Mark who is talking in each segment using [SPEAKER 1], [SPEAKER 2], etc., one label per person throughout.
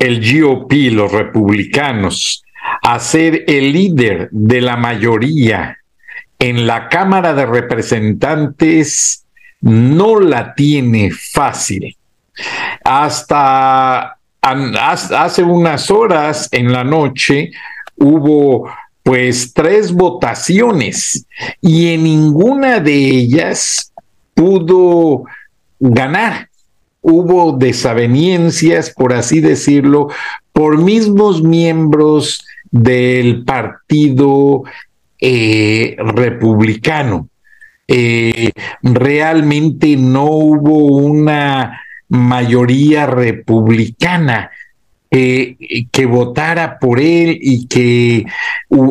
[SPEAKER 1] el GOP, los republicanos, a ser el líder de la mayoría en la Cámara de Representantes, no la tiene fácil. Hasta hace unas horas en la noche hubo pues tres votaciones y en ninguna de ellas pudo ganar hubo desavenencias, por así decirlo, por mismos miembros del partido eh, republicano. Eh, realmente no hubo una mayoría republicana que votara por él y que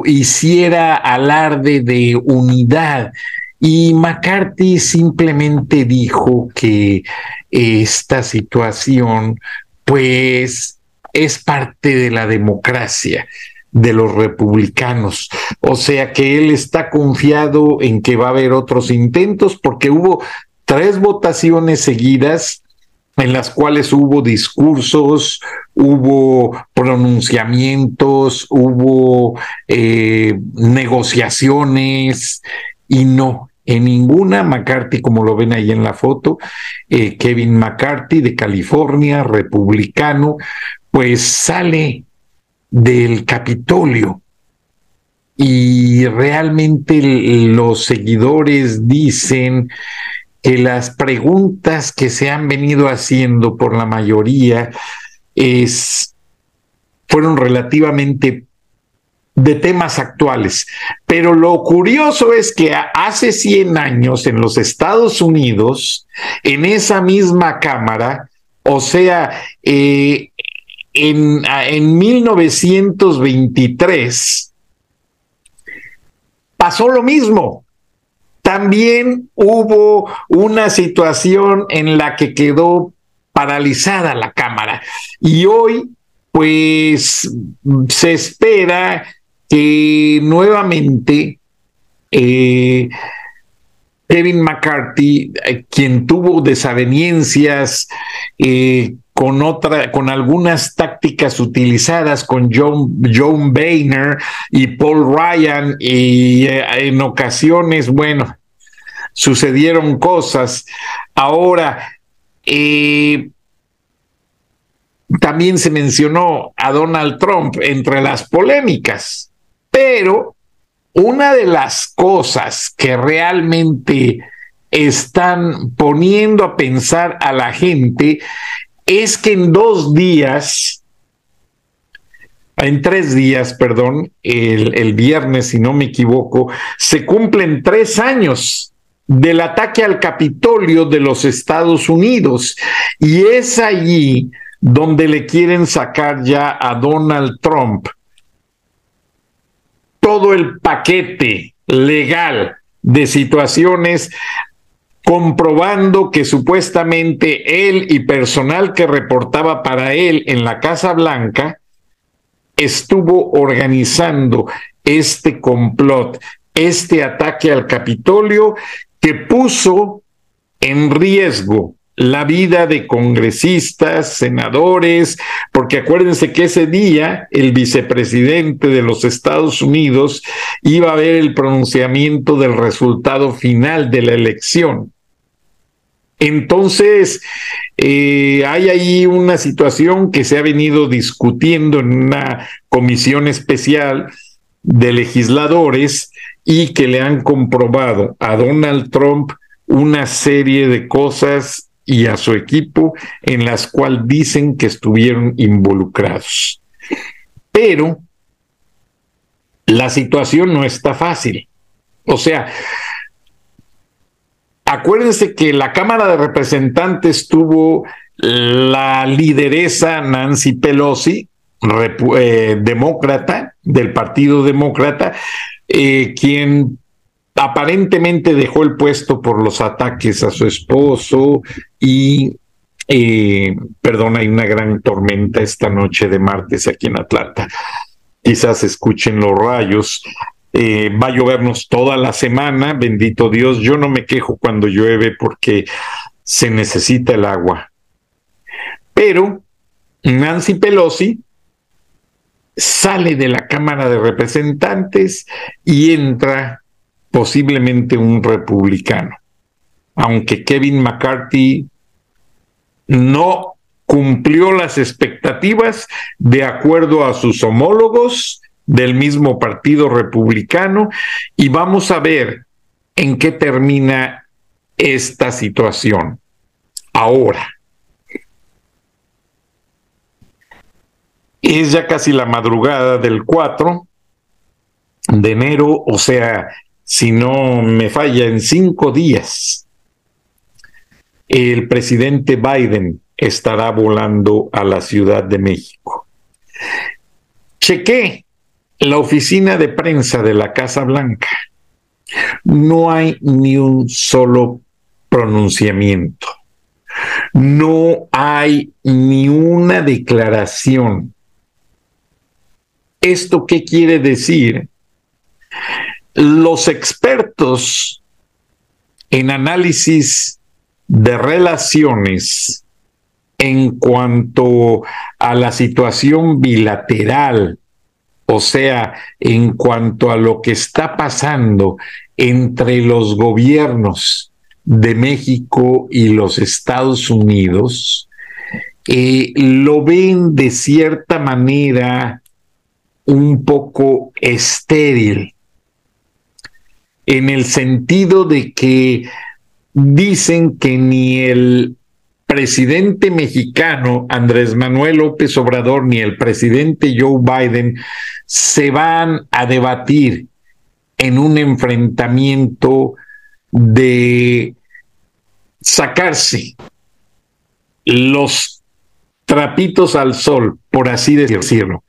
[SPEAKER 1] hiciera alarde de unidad. Y McCarthy simplemente dijo que esta situación, pues, es parte de la democracia de los republicanos. O sea que él está confiado en que va a haber otros intentos porque hubo tres votaciones seguidas en las cuales hubo discursos, hubo pronunciamientos, hubo eh, negociaciones y no, en ninguna, McCarthy, como lo ven ahí en la foto, eh, Kevin McCarthy de California, republicano, pues sale del Capitolio. Y realmente los seguidores dicen que las preguntas que se han venido haciendo por la mayoría es, fueron relativamente de temas actuales. Pero lo curioso es que hace 100 años en los Estados Unidos, en esa misma Cámara, o sea, eh, en, en 1923, pasó lo mismo. También hubo una situación en la que quedó paralizada la Cámara. Y hoy, pues, se espera que nuevamente eh, Kevin McCarthy, eh, quien tuvo desavenencias eh, con otra, con algunas tácticas utilizadas con John, John Boehner y Paul Ryan, y en ocasiones, bueno, sucedieron cosas. Ahora, también se mencionó a Donald Trump entre las polémicas. Pero una de las cosas que realmente están poniendo a pensar a la gente es que en dos días, en tres días, perdón, el, viernes, si no me equivoco, se cumplen tres años del ataque al Capitolio de los Estados Unidos. Y es allí donde le quieren sacar ya a Donald Trump todo el paquete legal de situaciones comprobando que supuestamente él y personal que reportaba para él en la Casa Blanca estuvo organizando este complot, este ataque al Capitolio que puso en riesgo la vida de congresistas, senadores, porque acuérdense que ese día el vicepresidente de los Estados Unidos iba a ver el pronunciamiento del resultado final de la elección. Entonces, eh, hay ahí una situación que se ha venido discutiendo en una comisión especial de legisladores y que le han comprobado a Donald Trump una serie de cosas y a su equipo en las cuales dicen que estuvieron involucrados. Pero la situación no está fácil. O sea, acuérdense que la Cámara de Representantes tuvo la lideresa Nancy Pelosi, eh, demócrata, del Partido Demócrata, eh, quien aparentemente dejó el puesto por los ataques a su esposo y, eh, perdón, hay una gran tormenta esta noche de martes aquí en Atlanta. Quizás escuchen los rayos. Eh, va a llovernos toda la semana, bendito Dios. Yo no me quejo cuando llueve porque se necesita el agua. Pero Nancy Pelosi sale de la Cámara de Representantes y entra posiblemente un republicano, aunque Kevin McCarthy no cumplió las expectativas de acuerdo a sus homólogos del mismo partido republicano y vamos a ver en qué termina esta situación. Ahora, es ya casi la madrugada del 4 de enero, o sea, si no me falla, en cinco días, el presidente Biden estará volando a la Ciudad de México. Chequé la oficina de prensa de la Casa Blanca. No hay ni un solo pronunciamiento. No hay ni una declaración. ¿Esto qué quiere decir? Los expertos en análisis de relaciones en cuanto a la situación bilateral, o sea, en cuanto a lo que está pasando entre los gobiernos de México y los Estados Unidos, eh, lo ven de cierta manera un poco estéril en el sentido de que dicen que ni el presidente mexicano Andrés Manuel López Obrador ni el presidente Joe Biden se van a debatir en un enfrentamiento de sacarse los trapitos al sol, por así decirlo.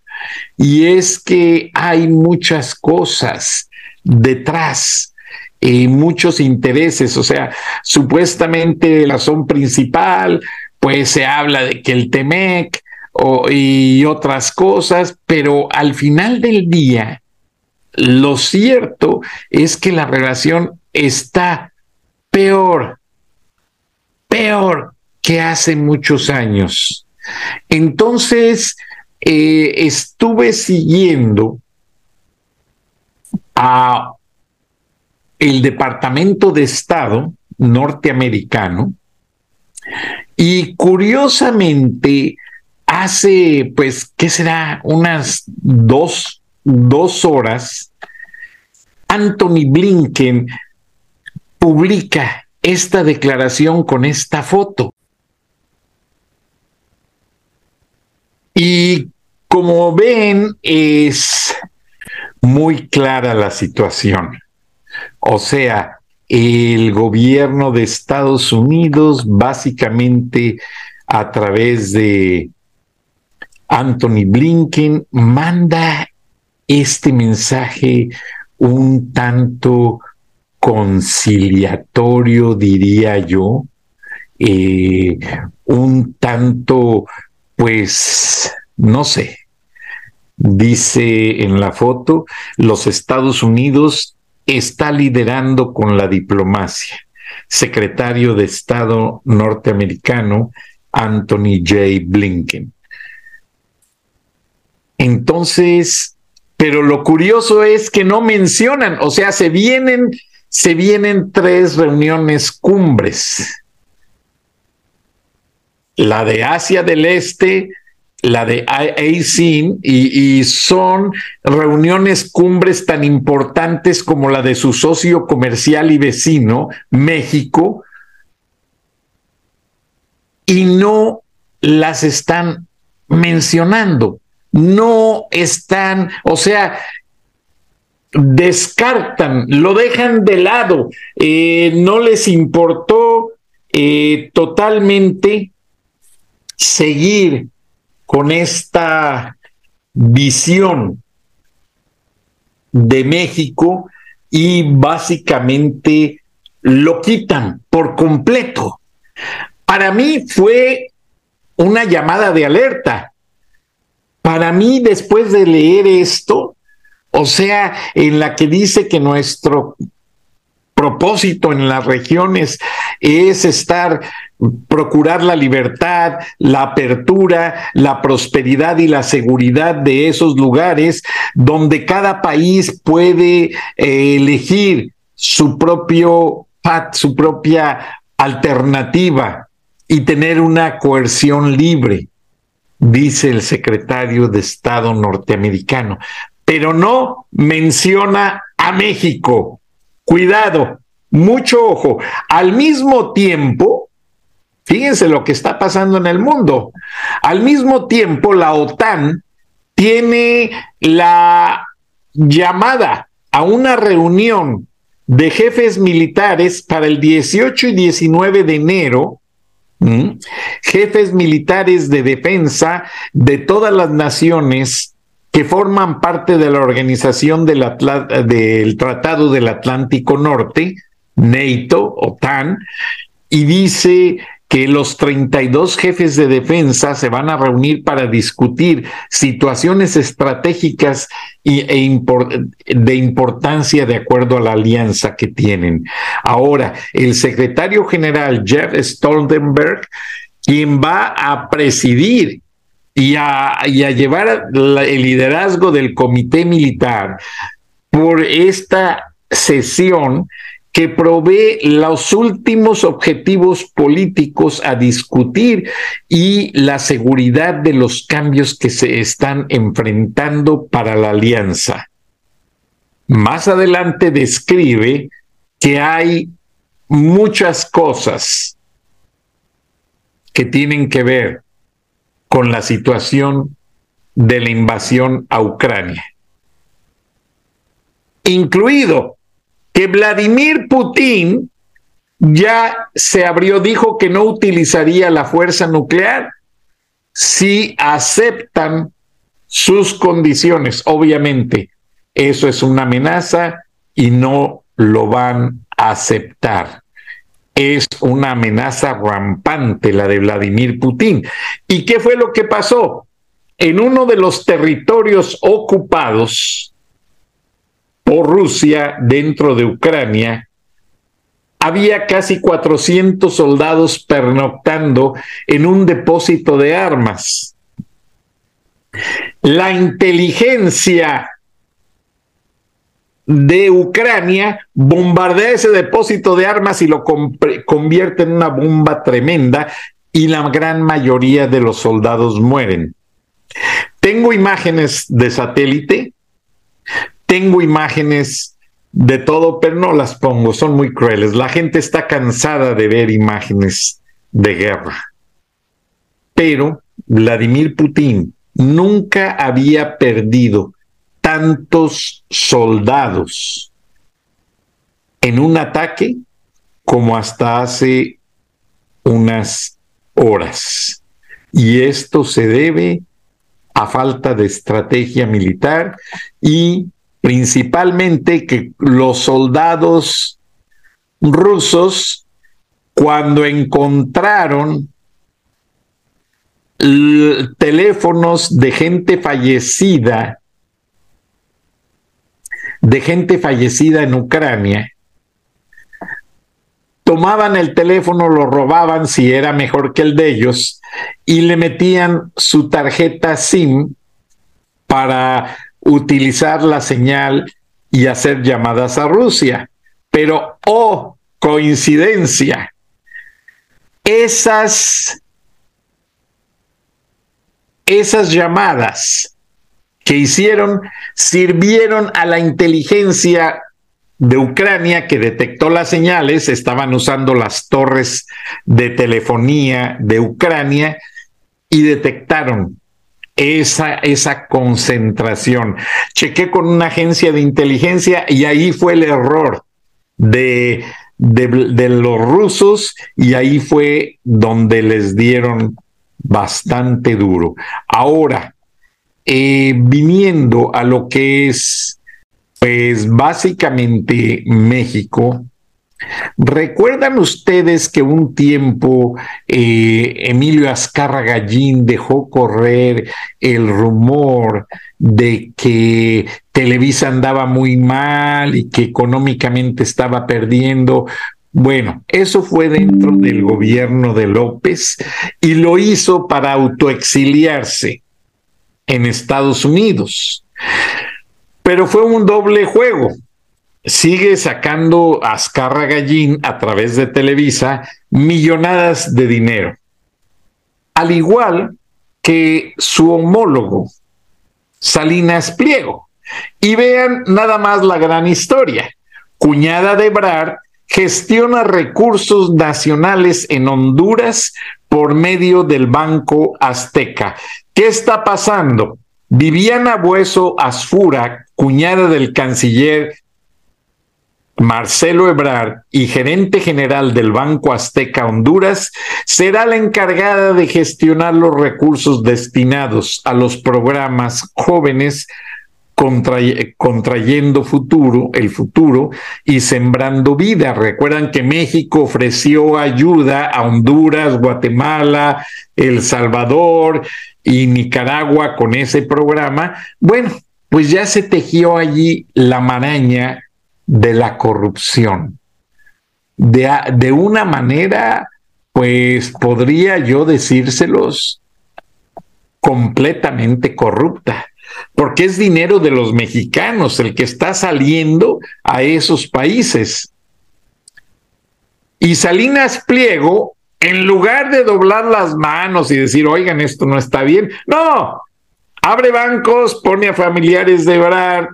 [SPEAKER 1] Y es que hay muchas cosas detrás muchos intereses, o sea, supuestamente la razón principal, pues se habla de que el TEMEC y otras cosas, pero al final del día, lo cierto es que la relación está peor, peor que hace muchos años. Entonces, eh, estuve siguiendo a el Departamento de Estado norteamericano y curiosamente hace, pues, ¿qué será? Unas dos, dos horas, Anthony Blinken publica esta declaración con esta foto. Y como ven, es muy clara la situación. O sea, el gobierno de Estados Unidos básicamente a través de Anthony Blinken manda este mensaje un tanto conciliatorio, diría yo, eh, un tanto, pues, no sé, Dice en la foto, los Estados Unidos está liderando con la diplomacia. Secretario de Estado norteamericano Anthony J. Blinken. Entonces, pero lo curioso es que no mencionan, o sea, se vienen, se vienen tres reuniones cumbres. La de Asia del Este, la de ASEAN, y, y son reuniones cumbres tan importantes como la de su socio comercial y vecino, México, y no las están mencionando, no están, o sea, descartan, lo dejan de lado, eh, no les importó eh, totalmente seguir con esta visión de México y básicamente lo quitan por completo. Para mí fue una llamada de alerta. Para mí, después de leer esto, o sea, en la que dice que nuestro propósito en las regiones es estar, procurar la libertad, la apertura, la prosperidad y la seguridad de esos lugares donde cada país puede eh, elegir su propio path, su propia alternativa y tener una coerción libre, dice el secretario de Estado norteamericano, pero no menciona a México. Cuidado, mucho ojo. Al mismo tiempo, fíjense lo que está pasando en el mundo. Al mismo tiempo, la OTAN tiene la llamada a una reunión de jefes militares para el 18 y 19 de enero jefes militares de defensa de todas las naciones que forman parte de la organización del, del Tratado del Atlántico Norte, NATO, OTAN, y dice que los 32 jefes de defensa se van a reunir para discutir situaciones estratégicas y, e de importancia de acuerdo a la alianza que tienen. Ahora, el secretario general Jeff Stoltenberg, quien va a presidir y a, y a llevar el liderazgo del comité militar por esta sesión, que provee los últimos objetivos políticos a discutir y la seguridad de los cambios que se están enfrentando para la alianza. Más adelante describe que hay muchas cosas que tienen que ver con la situación de la invasión a Ucrania, incluido que Vladimir Putin ya se abrió, dijo que no utilizaría la fuerza nuclear si aceptan sus condiciones. Obviamente, eso es una amenaza y no lo van a aceptar. Es una amenaza rampante la de Vladimir Putin. ¿Y qué fue lo que pasó? En uno de los territorios ocupados, o Rusia dentro de Ucrania, había casi 400 soldados pernoctando en un depósito de armas. La inteligencia de Ucrania bombardea ese depósito de armas y lo convierte en una bomba tremenda y la gran mayoría de los soldados mueren. Tengo imágenes de satélite tengo imágenes de todo, pero no las pongo, son muy crueles. La gente está cansada de ver imágenes de guerra. Pero Vladimir Putin nunca había perdido tantos soldados en un ataque como hasta hace unas horas. Y esto se debe a falta de estrategia militar y principalmente que los soldados rusos, cuando encontraron teléfonos de gente fallecida, de gente fallecida en Ucrania, tomaban el teléfono, lo robaban si era mejor que el de ellos y le metían su tarjeta SIM para utilizar la señal y hacer llamadas a Rusia. Pero, oh, coincidencia, esas, esas llamadas que hicieron sirvieron a la inteligencia de Ucrania que detectó las señales, estaban usando las torres de telefonía de Ucrania y detectaron esa, esa concentración. Chequé con una agencia de inteligencia y ahí fue el error de, de, los rusos y ahí fue donde les dieron bastante duro. Ahora, eh, viniendo a lo que es, pues básicamente México, ¿Recuerdan ustedes que un tiempo eh, Emilio Azcarra Gallín dejó correr el rumor de que Televisa andaba muy mal y que económicamente estaba perdiendo? Bueno, eso fue dentro del gobierno de López y lo hizo para autoexiliarse en Estados Unidos. Pero fue un doble juego sigue sacando Azcarra Gallín a través de Televisa millonadas de dinero. Al igual que su homólogo, Salinas Pliego. Y vean nada más la gran historia. Cuñada de Ebrard gestiona recursos nacionales en Honduras por medio del Banco Azteca. ¿Qué está pasando? Viviana Bueso Asfura, cuñada del canciller Marcelo Ebrard y gerente general del Banco Azteca Honduras, será la encargada de gestionar los recursos destinados a los programas jóvenes contrayendo futuro, el futuro y sembrando vida. Recuerdan que México ofreció ayuda a Honduras, Guatemala, El Salvador y Nicaragua con ese programa. Bueno, pues ya se tejió allí la maraña de la corrupción. De, de una manera, pues podría yo decírselos, completamente corrupta, porque es dinero de los mexicanos el que está saliendo a esos países. Y Salinas Pliego, en lugar de doblar las manos y decir, oigan, esto no está bien, no, abre bancos, pone a familiares de Brad,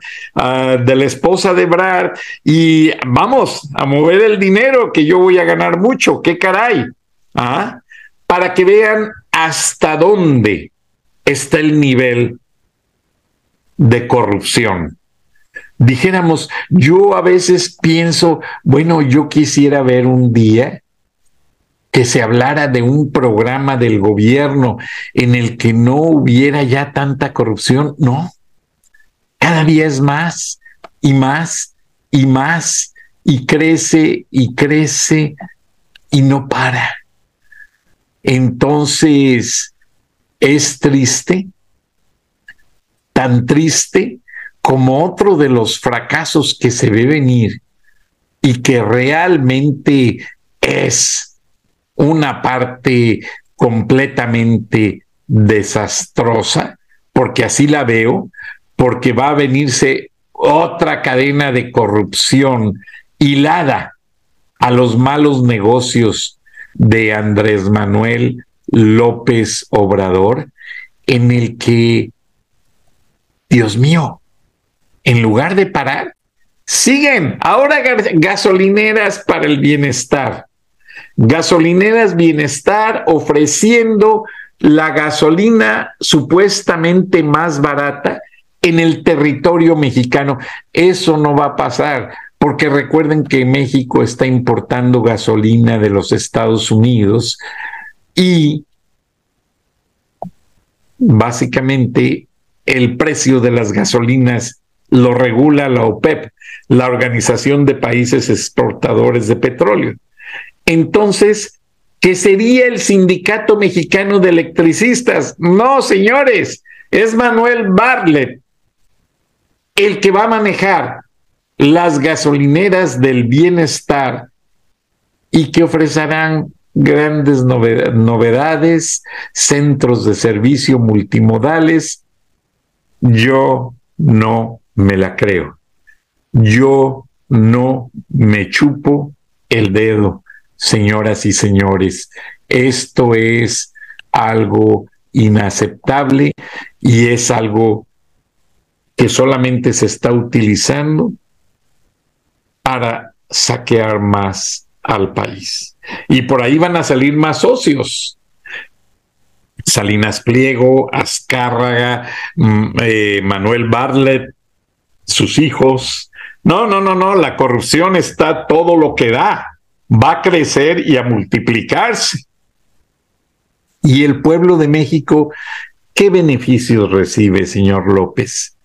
[SPEAKER 1] de la esposa de Brad, y vamos a mover el dinero que yo voy a ganar mucho, qué caray, ¿Ah? para que vean hasta dónde está el nivel de corrupción. Dijéramos, yo a veces pienso, bueno, yo quisiera ver un día que se hablara de un programa del gobierno en el que no hubiera ya tanta corrupción. No, cada día es más y más y más y crece y crece y no para. Entonces, es triste, tan triste como otro de los fracasos que se ve venir y que realmente es una parte completamente desastrosa, porque así la veo, porque va a venirse otra cadena de corrupción hilada a los malos negocios de Andrés Manuel López Obrador, en el que, Dios mío, en lugar de parar, siguen. Ahora gasolineras para el bienestar, Gasolineras Bienestar ofreciendo la gasolina supuestamente más barata en el territorio mexicano. Eso no va a pasar, porque recuerden que México está importando gasolina de los Estados Unidos y básicamente el precio de las gasolinas lo regula la OPEP, la Organización de Países Exportadores de Petróleo. Entonces, ¿qué sería el Sindicato Mexicano de Electricistas? No, señores, es Manuel Bartlett el que va a manejar las gasolineras del bienestar y que ofrecerán grandes novedades, centros de servicio multimodales. Yo no me la creo. Yo no me chupo el dedo señoras y señores. Esto es algo inaceptable y es algo que solamente se está utilizando para saquear más al país. Y por ahí van a salir más socios. Salinas Pliego, Azcárraga, mm, eh, Manuel Bartlett, sus hijos. No, no, no, no, la corrupción está todo lo que da. Va a crecer y a multiplicarse. Y el pueblo de México, ¿qué beneficios recibe, señor López?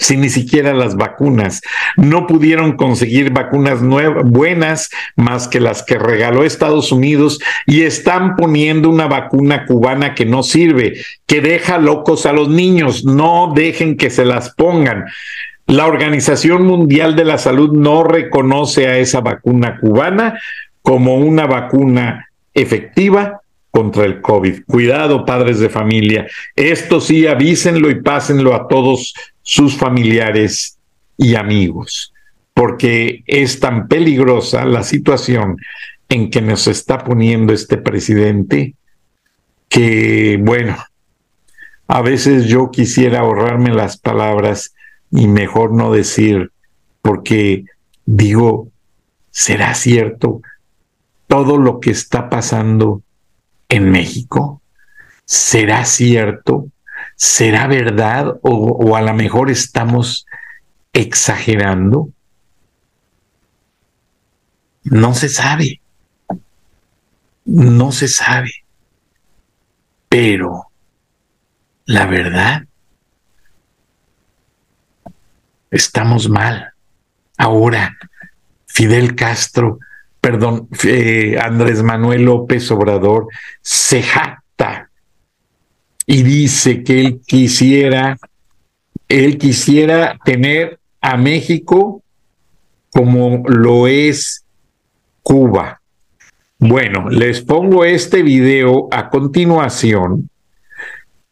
[SPEAKER 1] si ni siquiera las vacunas no pudieron conseguir vacunas buenas más que las que regaló Estados Unidos y están poniendo una vacuna cubana que no sirve, que deja locos a los niños, no dejen que se las pongan. La Organización Mundial de la Salud no reconoce a esa vacuna cubana como una vacuna efectiva contra el COVID. Cuidado, padres de familia. Esto sí, avísenlo y pásenlo a todos sus familiares y amigos, porque es tan peligrosa la situación en que nos está poniendo este presidente que, bueno, a veces yo quisiera ahorrarme las palabras y mejor no decir, porque digo, ¿será cierto todo lo que está pasando en México? ¿Será cierto? ¿Será verdad o, a lo mejor estamos exagerando? No se sabe. No se sabe. Pero la verdad, estamos mal. Ahora, Fidel Castro, perdón, eh, Andrés Manuel López Obrador se jacta y dice que él quisiera, él quisiera tener a México como lo es Cuba. Bueno, les pongo este video a continuación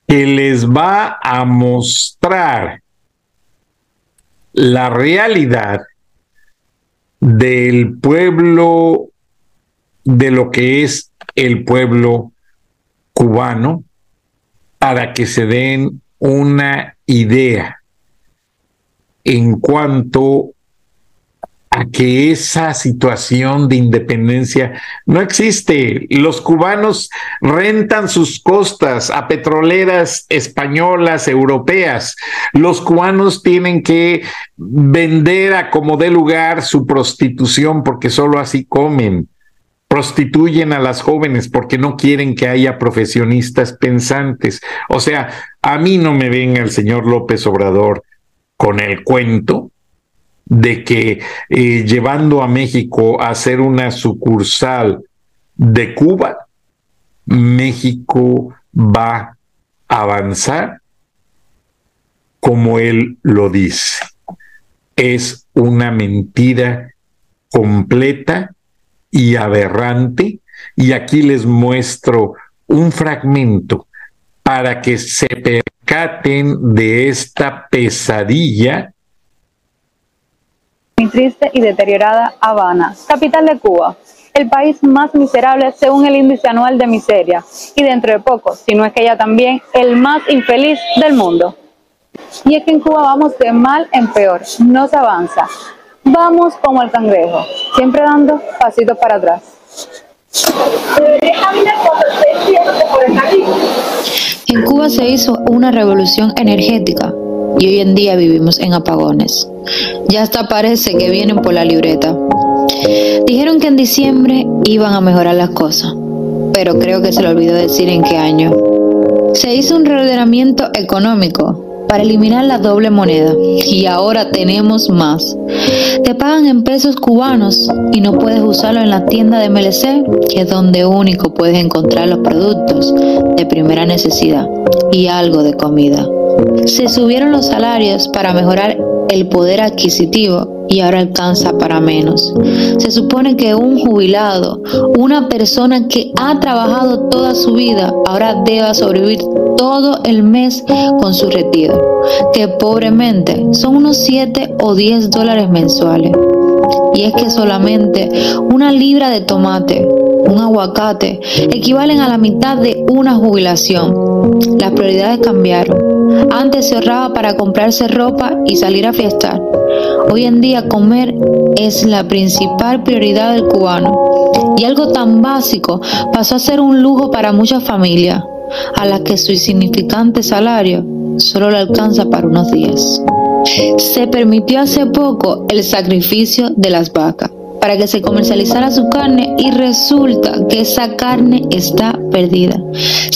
[SPEAKER 1] que les va a mostrar la realidad del pueblo, de lo que es el pueblo cubano, para que se den una idea en cuanto que esa situación de independencia no existe. Los cubanos rentan sus costas a petroleras españolas, europeas. Los cubanos tienen que vender a como dé lugar su prostitución porque solo así comen prostituyen a las jóvenes porque no quieren que haya profesionistas pensantes. O sea, a mí no me venga el señor López Obrador con el cuento de que eh, llevando a México a ser una sucursal de Cuba, México va a avanzar como él lo dice. Es una mentira completa y aberrante. Y aquí les muestro un fragmento para que se percaten de esta pesadilla.
[SPEAKER 2] Mi triste y deteriorada Habana, capital de Cuba, el país más miserable según el índice anual de miseria, y dentro de poco, si no es que ya también, el más infeliz del mundo. Y es que en Cuba vamos de mal en peor, no se avanza. Vamos como el cangrejo, siempre dando pasitos para atrás.
[SPEAKER 3] En Cuba se hizo una revolución energética y hoy en día vivimos en apagones. Ya hasta parece que vienen por la libreta. Dijeron que en diciembre iban a mejorar las cosas, pero creo que se le olvidó decir en qué año. Se hizo un reordenamiento económico para eliminar la doble moneda y ahora tenemos más. Te pagan en pesos cubanos y no puedes usarlo en la tienda de MLC, que es donde único puedes encontrar los productos de primera necesidad y algo de comida. Se subieron los salarios para mejorar el poder adquisitivo y ahora alcanza para menos. Se supone que un jubilado, una persona que ha trabajado toda su vida, ahora deba sobrevivir todo el mes con su retiro, que pobremente son unos 7 o 10 dólares mensuales. Y es que solamente una libra de tomate un aguacate equivalen a la mitad de una jubilación. Las prioridades cambiaron. Antes se ahorraba para comprarse ropa y salir a fiestar. Hoy en día comer es la principal prioridad del cubano. Y algo tan básico pasó a ser un lujo para muchas familias, a las que su insignificante salario solo le alcanza para unos días. Se permitió hace poco el sacrificio de las vacas para que se comercializara su carne y resulta que esa carne está perdida.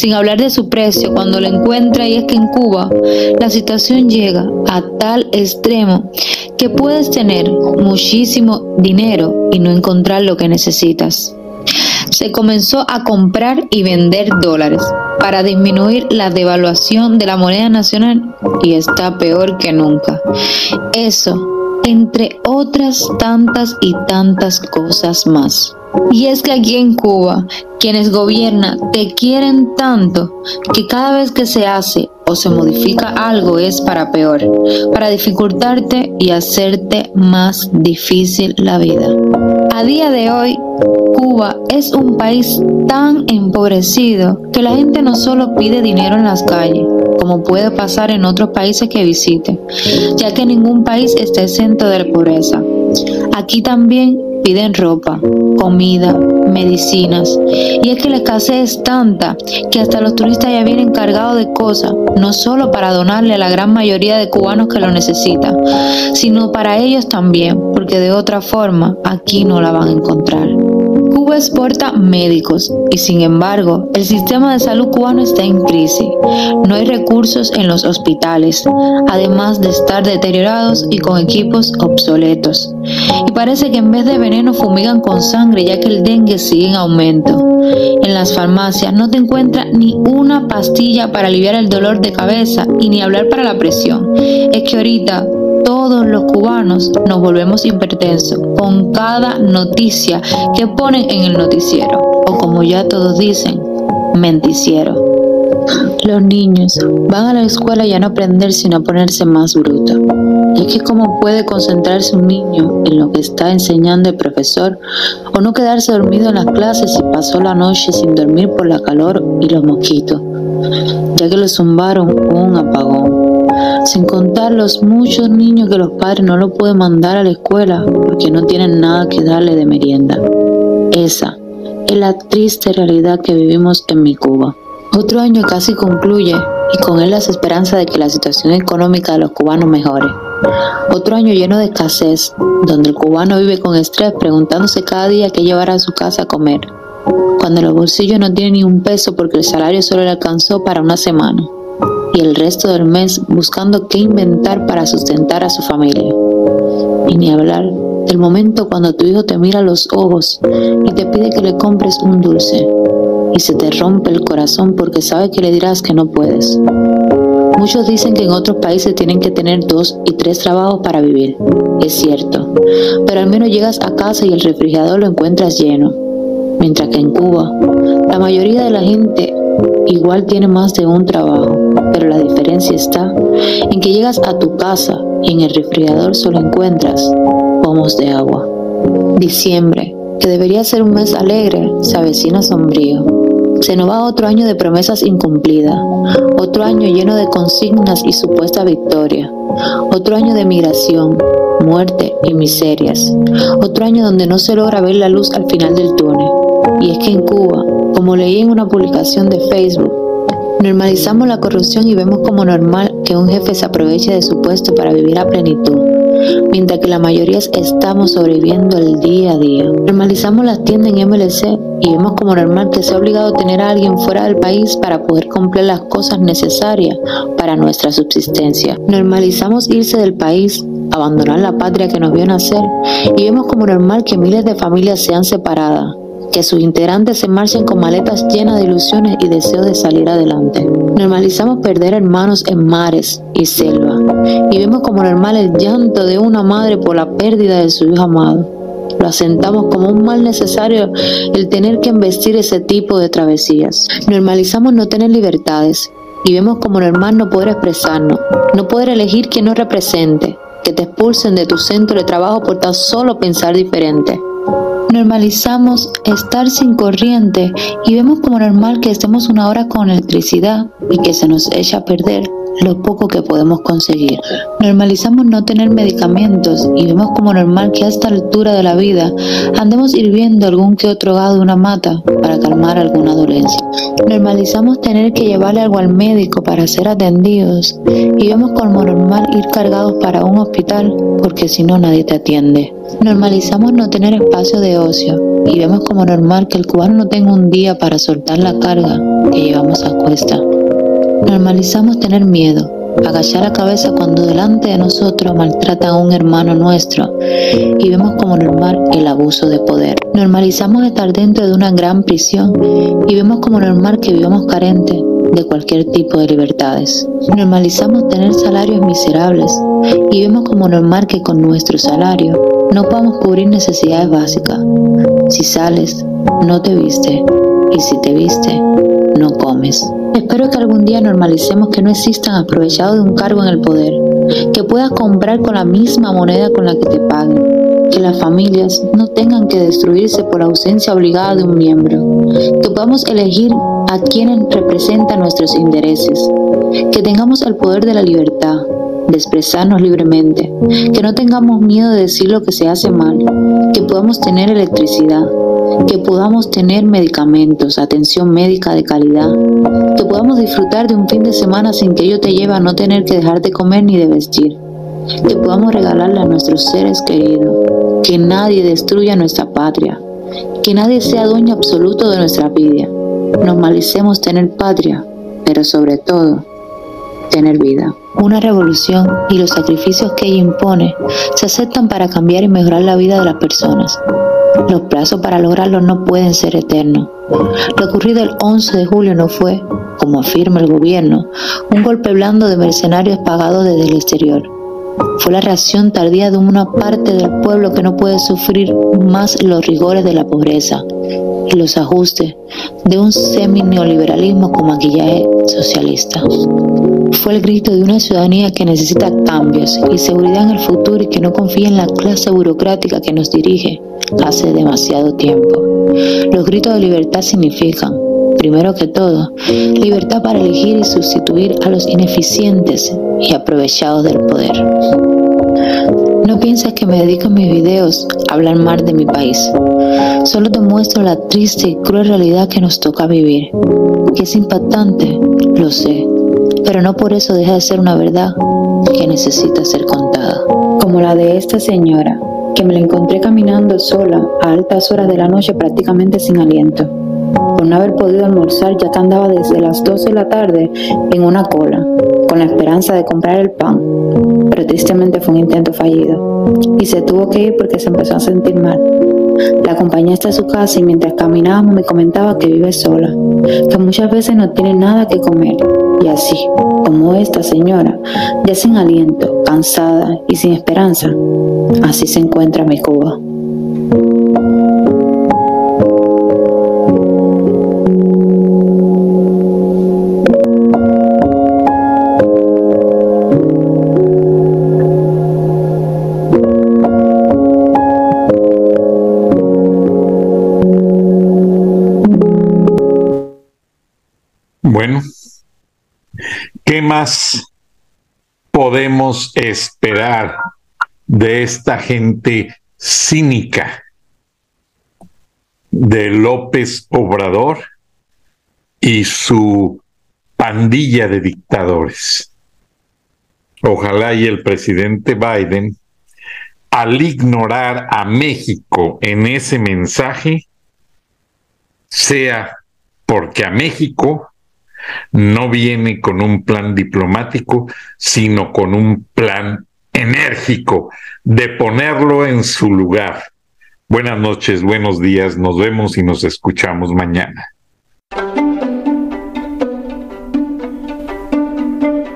[SPEAKER 3] Sin hablar de su precio cuando la encuentra y es que en Cuba la situación llega a tal extremo que puedes tener muchísimo dinero y no encontrar lo que necesitas se comenzó a comprar y vender dólares para disminuir la devaluación de la moneda nacional y está peor que nunca. Eso, entre otras tantas y tantas cosas más. Y es que aquí en Cuba, quienes gobiernan te quieren tanto que cada vez que se hace o se modifica algo es para peor, para dificultarte y hacerte más difícil la vida. A día de hoy, Cuba es un país tan empobrecido que la gente no solo pide dinero en las calles, como puede pasar en otros países que visite, ya que ningún país está exento de la pobreza. Aquí también piden ropa, comida, medicinas. Y es que la escasez es tanta que hasta los turistas ya vienen cargados de cosas, no solo para donarle a la gran mayoría de cubanos que lo necesitan, sino para ellos también, porque de otra forma aquí no la van a encontrar. Cuba exporta médicos y sin embargo el sistema de salud cubano está en crisis. No hay recursos en los hospitales, además de estar deteriorados y con equipos obsoletos. Y parece que en vez de veneno fumigan con sangre ya que el dengue sigue en aumento. En las farmacias no te encuentras ni una pastilla para aliviar el dolor de cabeza y ni hablar para la presión. Es que ahorita todos los cubanos nos volvemos hipertensos con cada noticia que ponen en el noticiero, o como ya todos dicen, menticiero. Los niños van a la escuela ya no aprender sino a ponerse más brutos. Y es que cómo puede concentrarse un niño en lo que está enseñando el profesor o no quedarse dormido en las clases si pasó la noche sin dormir por la calor y los mosquitos, ya que lo zumbaron un apagón sin contar los muchos niños que los padres no lo pueden mandar a la escuela porque no tienen nada que darle de merienda. Esa es la triste realidad que vivimos en mi Cuba. Otro año casi concluye y con él las esperanzas de que la situación económica de los cubanos mejore. Otro año lleno de escasez, donde el cubano vive con estrés preguntándose cada día qué llevar a su casa a comer, cuando los bolsillos no tienen ni un peso porque el salario solo le alcanzó para una semana y el resto del mes buscando qué inventar para sustentar a su familia. Y ni hablar del momento cuando tu hijo te mira los ojos y te pide que le compres un dulce y se te rompe el corazón porque sabe que le dirás que no puedes. Muchos dicen que en otros países tienen que tener dos y tres trabajos para vivir. Es cierto, pero al menos llegas a casa y el refrigerador lo encuentras lleno. Mientras que en Cuba, la mayoría de la gente igual tiene más de un trabajo, pero la diferencia está en que llegas a tu casa y en el refrigerador solo encuentras pomos de agua. Diciembre, que debería ser un mes alegre, se avecina sombrío. Se nos va otro año de promesas incumplidas, otro año lleno de consignas y supuesta victoria, otro año de migración, muerte y miserias, otro año donde no se logra ver la luz al final del túnel. Y es que en Cuba, como leí en una publicación de Facebook, normalizamos la corrupción y vemos como normal que un jefe se aproveche de su puesto para vivir a plenitud, mientras que la mayoría estamos sobreviviendo el día a día. Normalizamos las tiendas en MLC y vemos como normal que sea obligado a tener a alguien fuera del país para poder cumplir las cosas necesarias para nuestra subsistencia. Normalizamos irse del país abandonar la patria que nos vio nacer y vemos como normal que miles de familias sean separadas, que sus integrantes se marchen con maletas llenas de ilusiones y deseos de salir adelante. Normalizamos perder hermanos en mares y selva y vemos como normal el llanto de una madre por la pérdida de su hijo amado. Lo asentamos como un mal necesario el tener que investir ese tipo de travesías. Normalizamos no tener libertades y vemos como normal no poder expresarnos, no poder elegir quien nos represente, que te expulsen de tu centro de trabajo por tan solo pensar diferente. Normalizamos estar sin corriente y vemos como normal que estemos una hora con electricidad y que se nos echa a perder lo poco que podemos conseguir. Normalizamos no tener medicamentos y vemos como normal que a esta altura de la vida andemos hirviendo algún que otro gado de una mata para calmar alguna dolencia. Normalizamos tener que llevarle algo al médico para ser atendidos y vemos como normal ir cargados para un hospital porque si no nadie te atiende. Normalizamos no tener espacio de ocio y vemos como normal que el cubano no tenga un día para soltar la carga que llevamos a cuesta. Normalizamos tener miedo, agachar la cabeza cuando delante de nosotros maltratan a un hermano nuestro y vemos como normal el abuso de poder. Normalizamos estar dentro de una gran prisión y vemos como normal que vivamos carentes de cualquier tipo de libertades. Normalizamos tener salarios miserables y vemos como normal que con nuestro salario no podamos cubrir necesidades básicas. Si sales, no te viste y si te viste, no comes. Espero que algún día normalicemos que no existan aprovechados de un cargo en el poder, que puedas comprar con la misma moneda con la que te paguen, que las familias no tengan que destruirse por la ausencia obligada de un miembro, que podamos elegir a quienes representan nuestros intereses, que tengamos el poder de la libertad, de expresarnos libremente, que no tengamos miedo de decir lo que se hace mal, que podamos tener electricidad, que podamos tener medicamentos, atención médica de calidad, que podamos disfrutar de un fin de semana sin que ello te lleve a no tener que dejar de comer ni de vestir, que podamos regalarle a nuestros seres queridos, que nadie destruya nuestra patria, que nadie sea dueño absoluto de nuestra vida. Normalicemos tener patria, pero sobre todo, tener vida. Una revolución y los sacrificios que ella impone se aceptan para cambiar y mejorar la vida de las personas. Los plazos para lograrlo no pueden ser eternos. Lo ocurrido el 11 de julio no fue, como afirma el gobierno, un golpe blando de mercenarios pagados desde el exterior. Fue la reacción tardía de una parte del pueblo que no puede sufrir más los rigores de la pobreza y los ajustes de un semi-neoliberalismo con maquillaje socialista. Fue el grito de una ciudadanía que necesita cambios y seguridad en el futuro y que no confía en la clase burocrática que nos dirige hace demasiado tiempo. Los gritos de libertad significan, primero que todo, libertad para elegir y sustituir a los ineficientes y aprovechados del poder. No pienses que me dedico en mis videos a hablar mal de mi país. Solo te muestro la triste y cruel realidad que nos toca vivir. Que es impactante, lo sé, pero no por eso deja de ser una verdad que necesita ser contada. Como la de esta señora, que me la encontré caminando sola a altas horas de la noche prácticamente sin aliento. Por no haber podido almorzar ya que andaba desde las 12 de la tarde en una cola, con la esperanza de comprar el pan, pero tristemente fue un intento fallido y se tuvo que ir porque se empezó a sentir mal. La acompañé hasta su casa y mientras caminábamos me comentaba que vive sola, que muchas veces no tiene nada que comer y así, como esta señora, ya sin aliento, cansada y sin esperanza, así se encuentra mi Cuba.
[SPEAKER 1] Más podemos esperar de esta gente cínica de López Obrador y su pandilla de dictadores? Ojalá y el presidente Biden, al ignorar a México en ese mensaje, sea porque a México no viene con un plan diplomático, sino con un plan enérgico de ponerlo en su lugar. Buenas noches, buenos días, nos vemos y nos escuchamos mañana.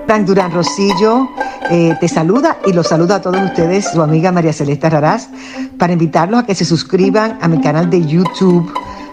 [SPEAKER 4] Frank Durán Rosillo eh, te saluda y los saluda a todos ustedes, su amiga María Celeste Raraz, para invitarlos a que se suscriban a mi canal de YouTube